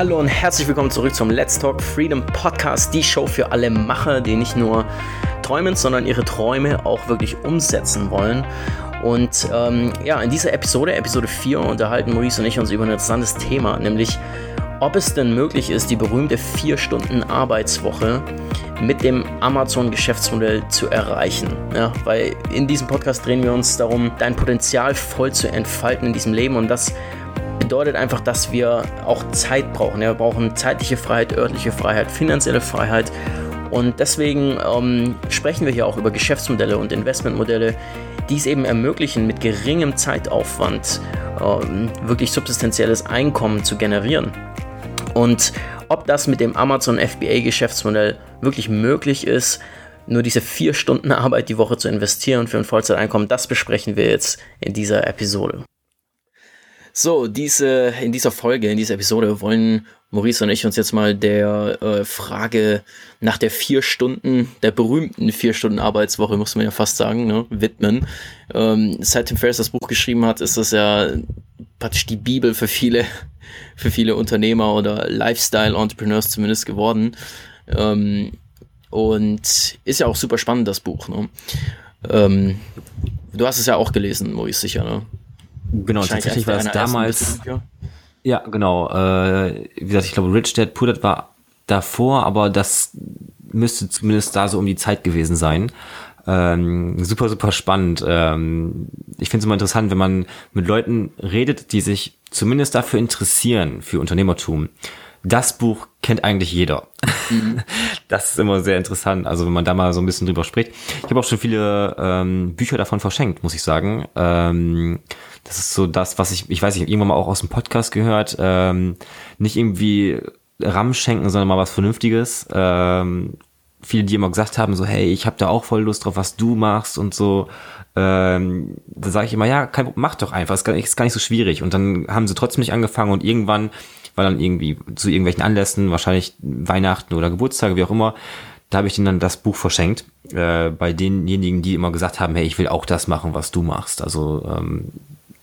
Hallo und herzlich willkommen zurück zum Let's Talk Freedom Podcast, die Show für alle Macher, die nicht nur träumen, sondern ihre Träume auch wirklich umsetzen wollen. Und ähm, ja, in dieser Episode, Episode 4, unterhalten Maurice und ich uns über ein interessantes Thema, nämlich ob es denn möglich ist, die berühmte 4-Stunden-Arbeitswoche mit dem Amazon-Geschäftsmodell zu erreichen. Ja, weil in diesem Podcast drehen wir uns darum, dein Potenzial voll zu entfalten in diesem Leben und das bedeutet einfach, dass wir auch Zeit brauchen. Ja, wir brauchen zeitliche Freiheit, örtliche Freiheit, finanzielle Freiheit. Und deswegen ähm, sprechen wir hier auch über Geschäftsmodelle und Investmentmodelle, die es eben ermöglichen, mit geringem Zeitaufwand ähm, wirklich substanzielles Einkommen zu generieren. Und ob das mit dem Amazon FBA Geschäftsmodell wirklich möglich ist, nur diese vier Stunden Arbeit die Woche zu investieren für ein Vollzeiteinkommen, das besprechen wir jetzt in dieser Episode. So, diese, in dieser Folge, in dieser Episode wollen Maurice und ich uns jetzt mal der äh, Frage nach der vier Stunden, der berühmten vier Stunden Arbeitswoche, muss man ja fast sagen, ne, widmen. Ähm, seit Tim Ferriss das Buch geschrieben hat, ist das ja praktisch die Bibel für viele, für viele Unternehmer oder Lifestyle-Entrepreneurs zumindest geworden. Ähm, und ist ja auch super spannend, das Buch. Ne? Ähm, du hast es ja auch gelesen, Maurice, sicher, ne? Genau, tatsächlich war es damals. Ja, genau. Äh, wie gesagt, ich glaube, Rich Dad Poor Dad war davor, aber das müsste zumindest da so um die Zeit gewesen sein. Ähm, super, super spannend. Ähm, ich finde es immer interessant, wenn man mit Leuten redet, die sich zumindest dafür interessieren, für Unternehmertum. Das Buch kennt eigentlich jeder. Mhm. Das ist immer sehr interessant, also wenn man da mal so ein bisschen drüber spricht. Ich habe auch schon viele ähm, Bücher davon verschenkt, muss ich sagen. Ähm, das ist so das, was ich, ich weiß nicht, irgendwann mal auch aus dem Podcast gehört, ähm, nicht irgendwie RAM schenken, sondern mal was Vernünftiges. Ähm, viele, die immer gesagt haben, so, hey, ich habe da auch voll Lust drauf, was du machst und so. Ähm, da sage ich immer, ja, kein, mach doch einfach, ist gar, nicht, ist gar nicht so schwierig. Und dann haben sie trotzdem nicht angefangen und irgendwann war dann irgendwie zu irgendwelchen Anlässen, wahrscheinlich Weihnachten oder Geburtstage, wie auch immer, da habe ich ihnen dann das Buch verschenkt, äh, bei denjenigen, die immer gesagt haben, hey, ich will auch das machen, was du machst. Also ähm,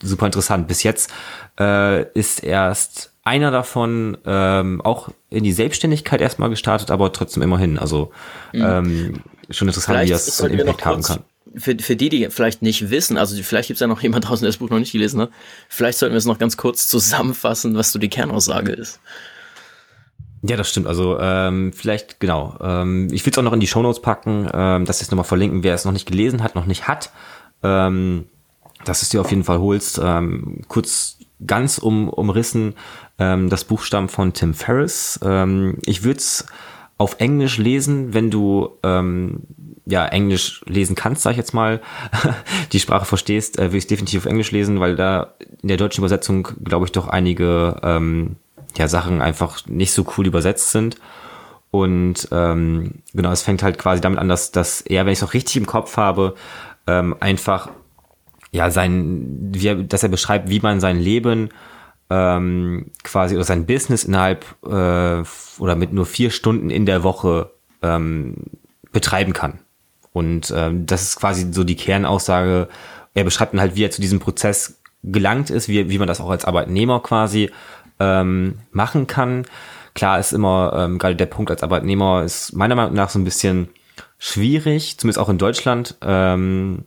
super interessant. Bis jetzt äh, ist erst einer davon ähm, auch in die Selbstständigkeit erstmal gestartet, aber trotzdem immerhin. Also mhm. ähm, schon interessant, vielleicht wie das einen Impact haben kann. Für, für die, die vielleicht nicht wissen, also vielleicht gibt es ja noch jemand draußen, der das Buch noch nicht gelesen hat, vielleicht sollten wir es noch ganz kurz zusammenfassen, was so die Kernaussage ist. Ja, das stimmt. Also ähm, vielleicht, genau. Ähm, ich will es auch noch in die Shownotes packen, ähm, dass ich es nochmal verlinken, wer es noch nicht gelesen hat, noch nicht hat. Ähm, dass du es dir auf jeden Fall holst. Ähm, kurz ganz um, umrissen, ähm, das Buch stammt von Tim Ferriss. Ähm, ich würde es auf Englisch lesen, wenn du ähm, ja Englisch lesen kannst, sag ich jetzt mal, die Sprache verstehst, äh, würde ich definitiv auf Englisch lesen, weil da in der deutschen Übersetzung, glaube ich, doch einige ähm, ja, Sachen einfach nicht so cool übersetzt sind. Und ähm, genau, es fängt halt quasi damit an, dass, dass er, wenn ich es auch richtig im Kopf habe, ähm, einfach ja, sein, wie er, dass er beschreibt, wie man sein Leben ähm, quasi oder sein Business innerhalb äh, oder mit nur vier Stunden in der Woche ähm, betreiben kann. Und ähm, das ist quasi so die Kernaussage. Er beschreibt dann halt, wie er zu diesem Prozess gelangt ist, wie, wie man das auch als Arbeitnehmer quasi ähm, machen kann. Klar ist immer, ähm, gerade der Punkt als Arbeitnehmer ist meiner Meinung nach so ein bisschen schwierig, zumindest auch in Deutschland. Ähm,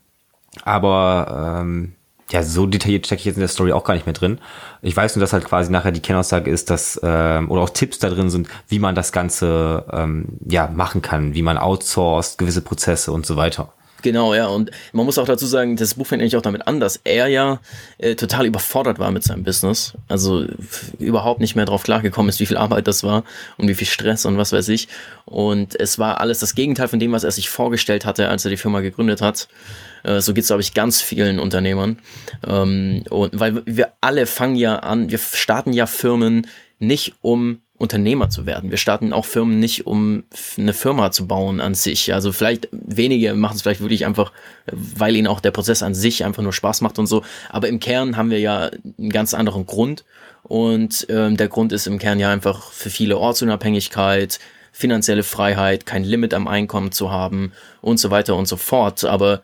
aber ähm, ja, so detailliert stecke ich jetzt in der Story auch gar nicht mehr drin. Ich weiß nur, dass halt quasi nachher die Kernaussage ist, dass ähm, oder auch Tipps da drin sind, wie man das Ganze ähm, ja machen kann, wie man outsourced gewisse Prozesse und so weiter. Genau, ja. Und man muss auch dazu sagen, das Buch fängt eigentlich auch damit an, dass er ja äh, total überfordert war mit seinem Business. Also überhaupt nicht mehr drauf klargekommen ist, wie viel Arbeit das war und wie viel Stress und was weiß ich. Und es war alles das Gegenteil von dem, was er sich vorgestellt hatte, als er die Firma gegründet hat. Äh, so geht's glaube ich, ganz vielen Unternehmern. Ähm, und weil wir alle fangen ja an, wir starten ja Firmen nicht um Unternehmer zu werden. Wir starten auch Firmen nicht, um eine Firma zu bauen an sich. Also vielleicht wenige machen es vielleicht wirklich einfach, weil ihnen auch der Prozess an sich einfach nur Spaß macht und so. Aber im Kern haben wir ja einen ganz anderen Grund. Und ähm, der Grund ist im Kern ja einfach für viele Ortsunabhängigkeit, finanzielle Freiheit, kein Limit am Einkommen zu haben und so weiter und so fort. Aber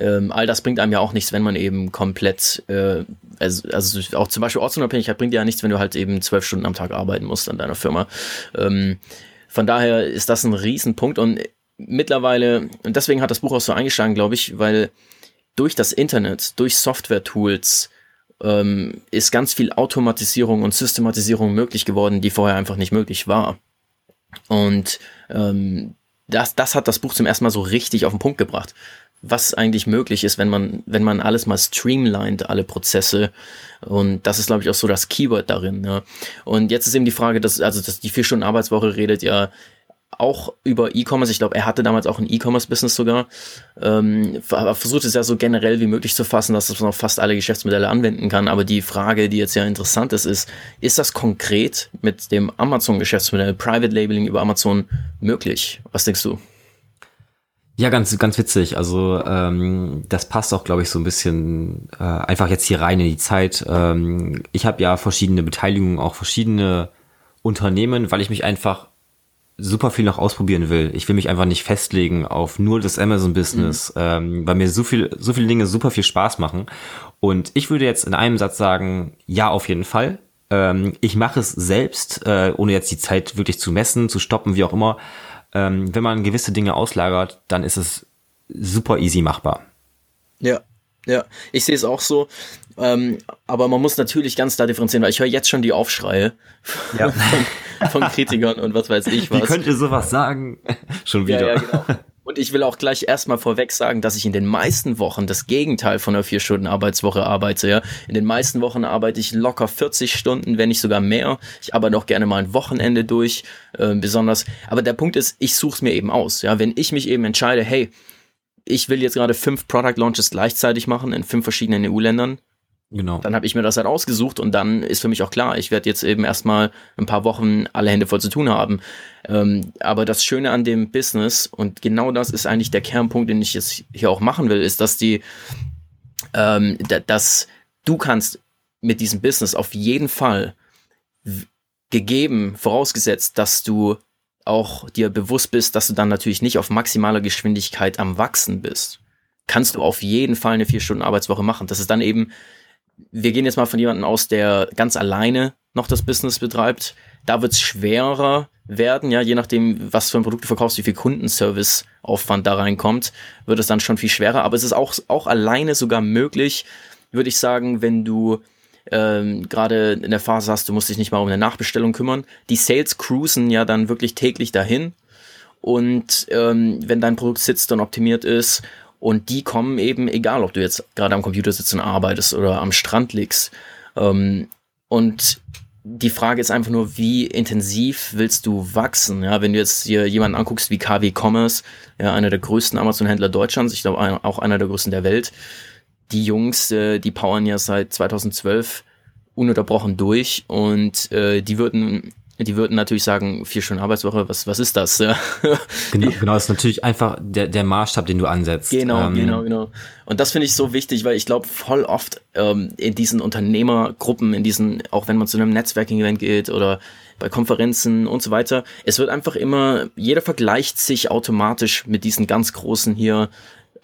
ähm, all das bringt einem ja auch nichts, wenn man eben komplett, äh, also, also auch zum Beispiel Ortsunabhängigkeit bringt dir ja nichts, wenn du halt eben zwölf Stunden am Tag arbeiten musst an deiner Firma. Ähm, von daher ist das ein Riesenpunkt und mittlerweile, und deswegen hat das Buch auch so eingeschlagen, glaube ich, weil durch das Internet, durch Software-Tools, ähm, ist ganz viel Automatisierung und Systematisierung möglich geworden, die vorher einfach nicht möglich war. Und ähm, das, das hat das Buch zum ersten Mal so richtig auf den Punkt gebracht, was eigentlich möglich ist, wenn man, wenn man alles mal streamlined, alle Prozesse. Und das ist, glaube ich, auch so das Keyword darin. Ja. Und jetzt ist eben die Frage, dass, also dass die vier Stunden Arbeitswoche redet ja auch über E-Commerce. Ich glaube, er hatte damals auch ein E-Commerce-Business sogar. Ähm, versucht es ja so generell wie möglich zu fassen, dass man auf fast alle Geschäftsmodelle anwenden kann. Aber die Frage, die jetzt ja interessant ist, ist, ist das konkret mit dem Amazon-Geschäftsmodell, Private Labeling über Amazon möglich? Was denkst du? Ja, ganz, ganz witzig. Also ähm, das passt auch, glaube ich, so ein bisschen äh, einfach jetzt hier rein in die Zeit. Ähm, ich habe ja verschiedene Beteiligungen, auch verschiedene Unternehmen, weil ich mich einfach super viel noch ausprobieren will. Ich will mich einfach nicht festlegen auf nur das Amazon-Business, mhm. ähm, weil mir so viel, so viele Dinge super viel Spaß machen. Und ich würde jetzt in einem Satz sagen, ja, auf jeden Fall. Ähm, ich mache es selbst, äh, ohne jetzt die Zeit wirklich zu messen, zu stoppen, wie auch immer. Ähm, wenn man gewisse Dinge auslagert, dann ist es super easy machbar. Ja, ja, ich sehe es auch so. Ähm, aber man muss natürlich ganz klar differenzieren, weil ich höre jetzt schon die Aufschreie ja. von, von, Kritikern und was weiß ich was. Wie könnt ihr sowas sagen? schon wieder. Ja, ja, genau. Und ich will auch gleich erstmal vorweg sagen, dass ich in den meisten Wochen das Gegenteil von einer vier Stunden Arbeitswoche arbeite. Ja. In den meisten Wochen arbeite ich locker 40 Stunden, wenn nicht sogar mehr. Ich arbeite auch gerne mal ein Wochenende durch, äh, besonders. Aber der Punkt ist, ich suche es mir eben aus. Ja, wenn ich mich eben entscheide, hey, ich will jetzt gerade fünf Product Launches gleichzeitig machen in fünf verschiedenen EU-Ländern. Genau. Dann habe ich mir das halt ausgesucht und dann ist für mich auch klar, ich werde jetzt eben erstmal ein paar Wochen alle Hände voll zu tun haben. Ähm, aber das Schöne an dem Business, und genau das ist eigentlich der Kernpunkt, den ich jetzt hier auch machen will, ist, dass die, ähm, dass du kannst mit diesem Business auf jeden Fall gegeben, vorausgesetzt, dass du auch dir bewusst bist, dass du dann natürlich nicht auf maximaler Geschwindigkeit am Wachsen bist, kannst du auf jeden Fall eine vier Stunden Arbeitswoche machen. Das ist dann eben, wir gehen jetzt mal von jemandem aus, der ganz alleine noch das Business betreibt. Da wird es schwerer werden, ja, je nachdem, was für ein Produkt du verkaufst, wie viel Kundenservice-Aufwand da reinkommt, wird es dann schon viel schwerer. Aber es ist auch, auch alleine sogar möglich, würde ich sagen, wenn du ähm, gerade in der Phase hast, du musst dich nicht mal um eine Nachbestellung kümmern. Die Sales cruisen ja dann wirklich täglich dahin. Und ähm, wenn dein Produkt sitzt und optimiert ist, und die kommen eben, egal ob du jetzt gerade am Computer sitzt und arbeitest oder am Strand liegst. Ähm, und die Frage ist einfach nur, wie intensiv willst du wachsen? Ja, wenn du jetzt hier jemanden anguckst wie KW Commerce, ja, einer der größten Amazon-Händler Deutschlands, ich glaube auch einer der größten der Welt, die Jungs, äh, die powern ja seit 2012 ununterbrochen durch und äh, die würden die würden natürlich sagen, vier Stunden Arbeitswoche, was, was ist das? Ja. Genau, genau, das ist natürlich einfach der, der Maßstab, den du ansetzt. Genau, ähm, genau, genau. Und das finde ich so wichtig, weil ich glaube, voll oft ähm, in diesen Unternehmergruppen, in diesen, auch wenn man zu einem Netzwerking-Event geht oder bei Konferenzen und so weiter, es wird einfach immer, jeder vergleicht sich automatisch mit diesen ganz großen hier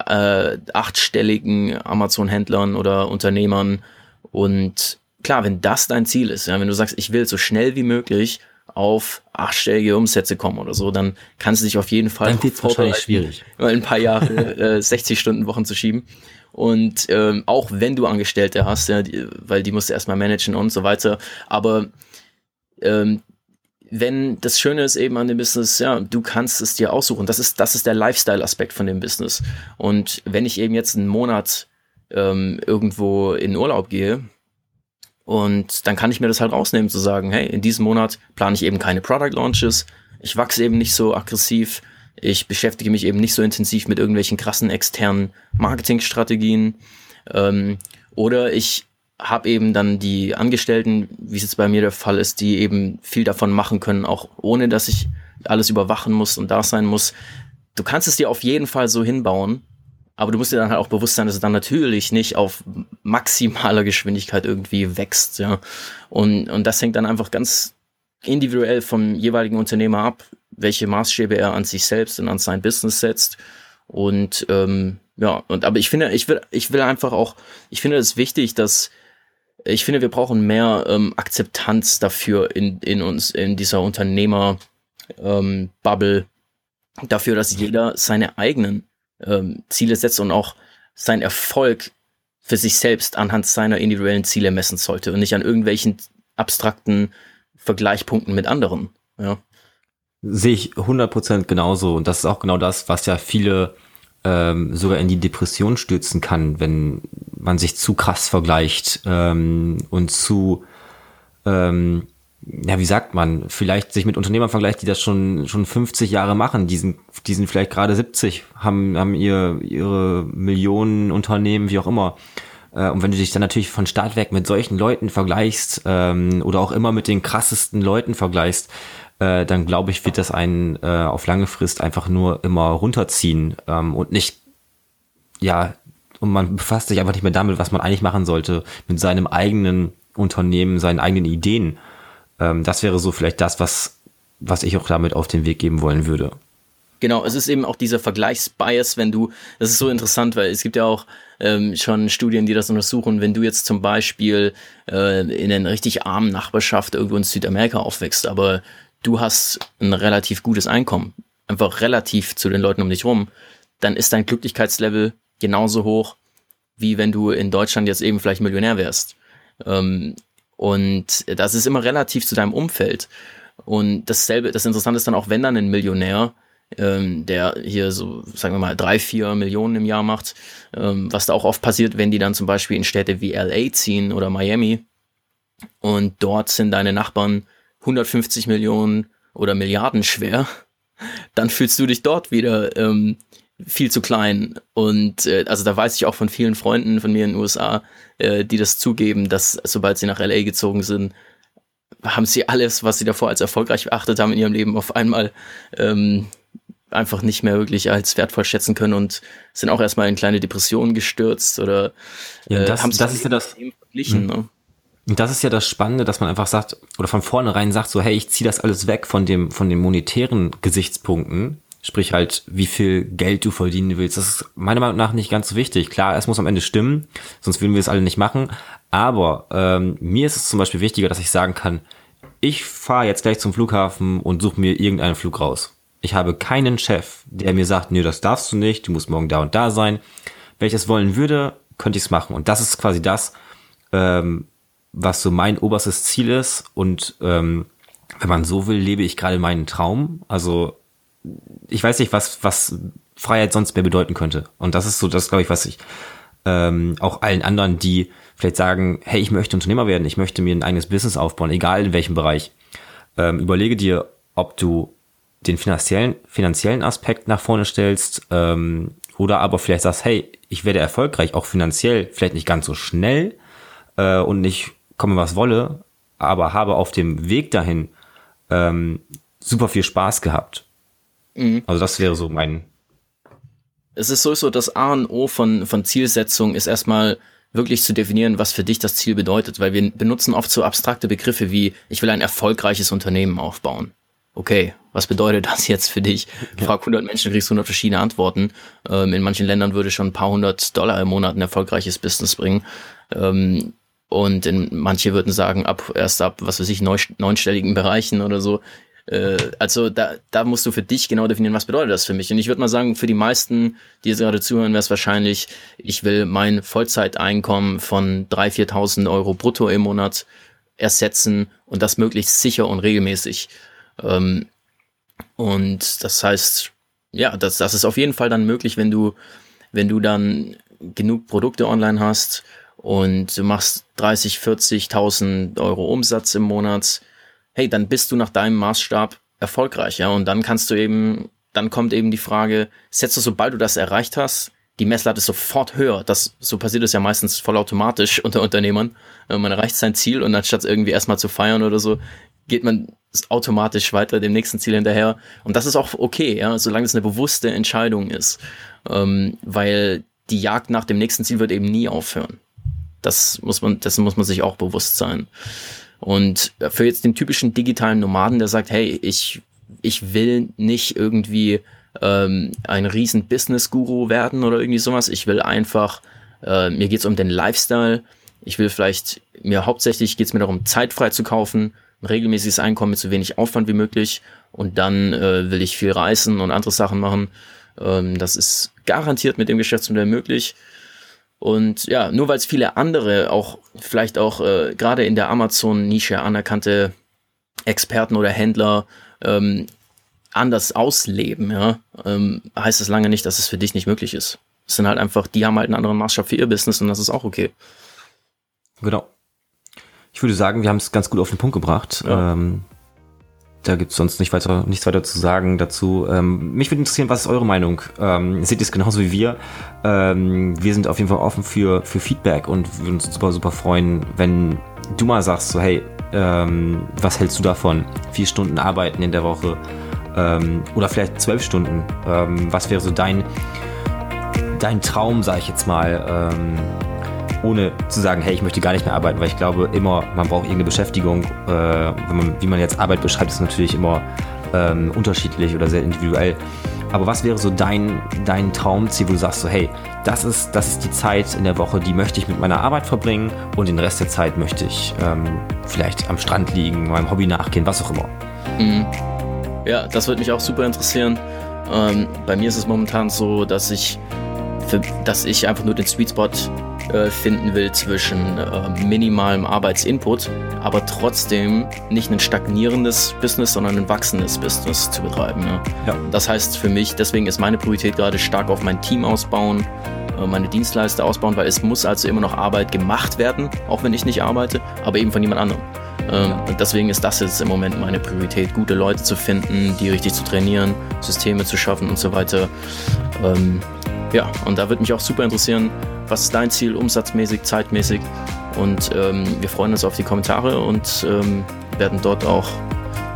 äh, achtstelligen Amazon-Händlern oder Unternehmern. Und klar, wenn das dein Ziel ist, ja, wenn du sagst, ich will so schnell wie möglich auf achtstellige Umsätze kommen oder so, dann kannst du dich auf jeden Fall dann wahrscheinlich schwierig, mal ein paar Jahre äh, 60 Stunden Wochen zu schieben. Und ähm, auch wenn du Angestellte hast, ja, die, weil die musst du erstmal managen und so weiter. Aber ähm, wenn das Schöne ist eben an dem Business, ja, du kannst es dir aussuchen. Das ist, das ist der Lifestyle-Aspekt von dem Business. Und wenn ich eben jetzt einen Monat ähm, irgendwo in Urlaub gehe, und dann kann ich mir das halt rausnehmen, zu sagen, hey, in diesem Monat plane ich eben keine Product Launches, ich wachse eben nicht so aggressiv, ich beschäftige mich eben nicht so intensiv mit irgendwelchen krassen externen Marketingstrategien. Ähm, oder ich habe eben dann die Angestellten, wie es jetzt bei mir der Fall ist, die eben viel davon machen können, auch ohne dass ich alles überwachen muss und da sein muss. Du kannst es dir auf jeden Fall so hinbauen, aber du musst dir dann halt auch bewusst sein, dass es dann natürlich nicht auf maximaler Geschwindigkeit irgendwie wächst, ja. Und, und das hängt dann einfach ganz individuell vom jeweiligen Unternehmer ab, welche Maßstäbe er an sich selbst und an sein Business setzt. Und ähm, ja, und aber ich finde, ich will, ich will einfach auch, ich finde es wichtig, dass ich finde, wir brauchen mehr ähm, Akzeptanz dafür in, in uns, in dieser Unternehmer ähm, dafür, dass jeder seine eigenen ähm, Ziele setzt und auch sein Erfolg für sich selbst anhand seiner individuellen Ziele messen sollte und nicht an irgendwelchen abstrakten Vergleichpunkten mit anderen. Ja. Sehe ich 100% genauso. Und das ist auch genau das, was ja viele ähm, sogar in die Depression stürzen kann, wenn man sich zu krass vergleicht ähm, und zu, ähm, ja, wie sagt man, vielleicht sich mit Unternehmern vergleicht, die das schon, schon 50 Jahre machen. Die sind, die sind vielleicht gerade 70, haben, haben ihr, ihre Millionen Unternehmen, wie auch immer. Äh, und wenn du dich dann natürlich von Start weg mit solchen Leuten vergleichst ähm, oder auch immer mit den krassesten Leuten vergleichst, äh, dann glaube ich, wird das einen äh, auf lange Frist einfach nur immer runterziehen ähm, und nicht, ja, und man befasst sich einfach nicht mehr damit, was man eigentlich machen sollte, mit seinem eigenen Unternehmen, seinen eigenen Ideen. Ähm, das wäre so vielleicht das, was, was ich auch damit auf den Weg geben wollen würde. Genau, es ist eben auch dieser Vergleichsbias, wenn du, das ist so interessant, weil es gibt ja auch ähm, schon Studien, die das untersuchen, wenn du jetzt zum Beispiel äh, in einer richtig armen Nachbarschaft irgendwo in Südamerika aufwächst, aber du hast ein relativ gutes Einkommen, einfach relativ zu den Leuten um dich rum, dann ist dein Glücklichkeitslevel genauso hoch, wie wenn du in Deutschland jetzt eben vielleicht Millionär wärst. Ähm, und das ist immer relativ zu deinem Umfeld. Und dasselbe, das Interessante ist dann auch, wenn dann ein Millionär, ähm, der hier so, sagen wir mal, drei, vier Millionen im Jahr macht, ähm, was da auch oft passiert, wenn die dann zum Beispiel in Städte wie LA ziehen oder Miami und dort sind deine Nachbarn 150 Millionen oder Milliarden schwer, dann fühlst du dich dort wieder ähm, viel zu klein. Und äh, also da weiß ich auch von vielen Freunden von mir in den USA, äh, die das zugeben, dass sobald sie nach LA gezogen sind, haben sie alles, was sie davor als erfolgreich beachtet haben in ihrem Leben, auf einmal ähm, einfach nicht mehr wirklich als wertvoll schätzen können und sind auch erstmal in kleine Depressionen gestürzt oder ja, das, äh, haben das ist ja das verglichen. Mhm. Ne? Und das ist ja das Spannende, dass man einfach sagt, oder von vornherein sagt so, hey, ich ziehe das alles weg von dem, von den monetären Gesichtspunkten. Sprich halt, wie viel Geld du verdienen willst. Das ist meiner Meinung nach nicht ganz so wichtig. Klar, es muss am Ende stimmen, sonst würden wir es alle nicht machen. Aber ähm, mir ist es zum Beispiel wichtiger, dass ich sagen kann, ich fahre jetzt gleich zum Flughafen und suche mir irgendeinen Flug raus. Ich habe keinen Chef, der mir sagt, nö, das darfst du nicht, du musst morgen da und da sein. Wenn ich es wollen würde, könnte ich es machen. Und das ist quasi das, ähm, was so mein oberstes Ziel ist. Und ähm, wenn man so will, lebe ich gerade meinen Traum. Also ich weiß nicht, was, was Freiheit sonst mehr bedeuten könnte. Und das ist so das, glaube ich, was ich ähm, auch allen anderen, die vielleicht sagen, hey, ich möchte Unternehmer werden, ich möchte mir ein eigenes Business aufbauen, egal in welchem Bereich. Ähm, überlege dir, ob du den finanziellen, finanziellen Aspekt nach vorne stellst ähm, oder aber vielleicht sagst, hey, ich werde erfolgreich, auch finanziell, vielleicht nicht ganz so schnell äh, und nicht komme was wolle, aber habe auf dem Weg dahin ähm, super viel Spaß gehabt. Mhm. Also das wäre so mein. Es ist sowieso das A und O von, von Zielsetzung ist erstmal wirklich zu definieren, was für dich das Ziel bedeutet, weil wir benutzen oft so abstrakte Begriffe wie, ich will ein erfolgreiches Unternehmen aufbauen. Okay, was bedeutet das jetzt für dich? Ja. Frag 100 Menschen, kriegst 100 verschiedene Antworten. Ähm, in manchen Ländern würde schon ein paar hundert Dollar im Monat ein erfolgreiches Business bringen. Ähm, und in, manche würden sagen, ab erst ab, was weiß ich, neunstelligen Bereichen oder so. Äh, also da, da musst du für dich genau definieren, was bedeutet das für mich. Und ich würde mal sagen, für die meisten, die jetzt gerade zuhören, wäre es wahrscheinlich, ich will mein Vollzeiteinkommen von 3.000, 4.000 Euro brutto im Monat ersetzen und das möglichst sicher und regelmäßig. Ähm, und das heißt, ja, das, das ist auf jeden Fall dann möglich, wenn du, wenn du dann genug Produkte online hast und du machst 30, 40.000 Euro Umsatz im Monat, hey, dann bist du nach deinem Maßstab erfolgreich, ja, und dann kannst du eben, dann kommt eben die Frage, setzt du, sobald du das erreicht hast, die Messlatte sofort höher. Das, so passiert es ja meistens vollautomatisch unter Unternehmern. Äh, man erreicht sein Ziel und anstatt irgendwie erstmal zu feiern oder so, geht man automatisch weiter dem nächsten Ziel hinterher. Und das ist auch okay, ja, solange es eine bewusste Entscheidung ist. Ähm, weil die Jagd nach dem nächsten Ziel wird eben nie aufhören. Das muss man, dessen muss man sich auch bewusst sein. Und für jetzt den typischen digitalen Nomaden, der sagt, hey, ich, ich will nicht irgendwie ähm, ein riesen Business-Guru werden oder irgendwie sowas. Ich will einfach, äh, mir geht's um den Lifestyle. Ich will vielleicht, mir hauptsächlich geht's mir darum, Zeit frei zu kaufen, ein regelmäßiges Einkommen mit so wenig Aufwand wie möglich und dann äh, will ich viel reisen und andere Sachen machen. Ähm, das ist garantiert mit dem Geschäftsmodell möglich. Und ja, nur weil es viele andere, auch vielleicht auch äh, gerade in der Amazon-Nische anerkannte Experten oder Händler ähm, anders ausleben, ja, ähm, heißt es lange nicht, dass es für dich nicht möglich ist. Es sind halt einfach, die haben halt einen anderen Maßstab für ihr Business und das ist auch okay. Genau. Ich würde sagen, wir haben es ganz gut auf den Punkt gebracht. Ja. Ähm, da gibt es sonst nicht weiter, nichts weiter zu sagen dazu. Ähm, mich würde interessieren, was ist eure Meinung? Ähm, seht ihr es genauso wie wir? Ähm, wir sind auf jeden Fall offen für, für Feedback und würden uns super, super freuen, wenn du mal sagst, so hey, ähm, was hältst du davon? Vier Stunden arbeiten in der Woche ähm, oder vielleicht zwölf Stunden. Ähm, was wäre so dein, dein Traum, sag ich jetzt mal? Ohne zu sagen, hey, ich möchte gar nicht mehr arbeiten, weil ich glaube immer, man braucht irgendeine Beschäftigung. Äh, man, wie man jetzt Arbeit beschreibt, ist natürlich immer ähm, unterschiedlich oder sehr individuell. Aber was wäre so dein, dein Traumziel, wo du sagst so, hey, das ist, das ist die Zeit in der Woche, die möchte ich mit meiner Arbeit verbringen und den Rest der Zeit möchte ich ähm, vielleicht am Strand liegen, meinem Hobby nachgehen, was auch immer. Mhm. Ja, das würde mich auch super interessieren. Ähm, bei mir ist es momentan so, dass ich, für, dass ich einfach nur den Sweet Spot äh, finden will zwischen äh, minimalem Arbeitsinput, aber trotzdem nicht ein stagnierendes Business, sondern ein wachsendes Business zu betreiben. Ja. ja. Das heißt für mich, deswegen ist meine Priorität gerade stark auf mein Team ausbauen, äh, meine Dienstleister ausbauen, weil es muss also immer noch Arbeit gemacht werden, auch wenn ich nicht arbeite, aber eben von jemand anderem. Ähm, und deswegen ist das jetzt im Moment meine Priorität, gute Leute zu finden, die richtig zu trainieren, Systeme zu schaffen und so weiter. Ähm, ja, und da würde mich auch super interessieren, was ist dein Ziel, umsatzmäßig, zeitmäßig? Und ähm, wir freuen uns auf die Kommentare und ähm, werden dort auch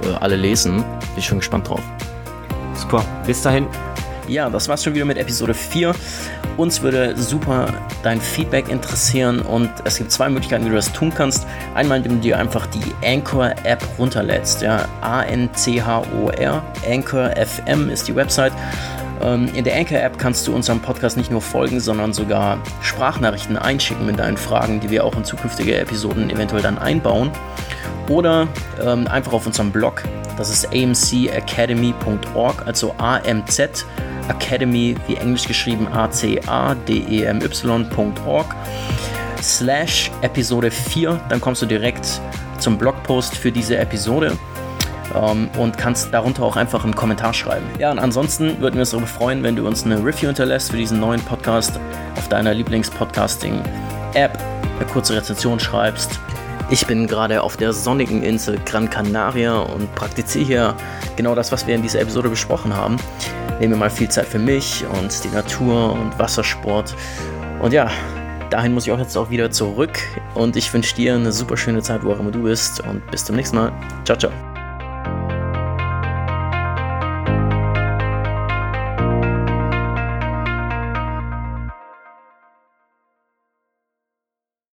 äh, alle lesen. Bin ich schon gespannt drauf. Super, bis dahin. Ja, das war's schon wieder mit Episode 4. Uns würde super dein Feedback interessieren und es gibt zwei Möglichkeiten, wie du das tun kannst. Einmal, indem du dir einfach die Anchor-App runterlädst. Ja, A-N-C-H-O-R. Anchor FM ist die Website. Ähm, in der Anchor-App kannst du unserem Podcast nicht nur folgen, sondern sogar Sprachnachrichten einschicken mit deinen Fragen, die wir auch in zukünftige Episoden eventuell dann einbauen. Oder ähm, einfach auf unserem Blog, das ist amcacademy.org, also AMZ Academy, wie englisch geschrieben A-C-A-D-E-M-Y.org slash Episode 4. Dann kommst du direkt zum Blogpost für diese Episode ähm, und kannst darunter auch einfach einen Kommentar schreiben. Ja, und ansonsten würden wir uns darüber freuen, wenn du uns eine Review hinterlässt für diesen neuen Podcast auf deiner Lieblings-Podcasting-App, eine kurze Rezension schreibst. Ich bin gerade auf der sonnigen Insel Gran Canaria und praktiziere hier genau das, was wir in dieser Episode besprochen haben. Nehme mal viel Zeit für mich und die Natur und Wassersport. Und ja, dahin muss ich auch jetzt auch wieder zurück. Und ich wünsche dir eine super schöne Zeit, wo auch immer du bist. Und bis zum nächsten Mal. Ciao, ciao.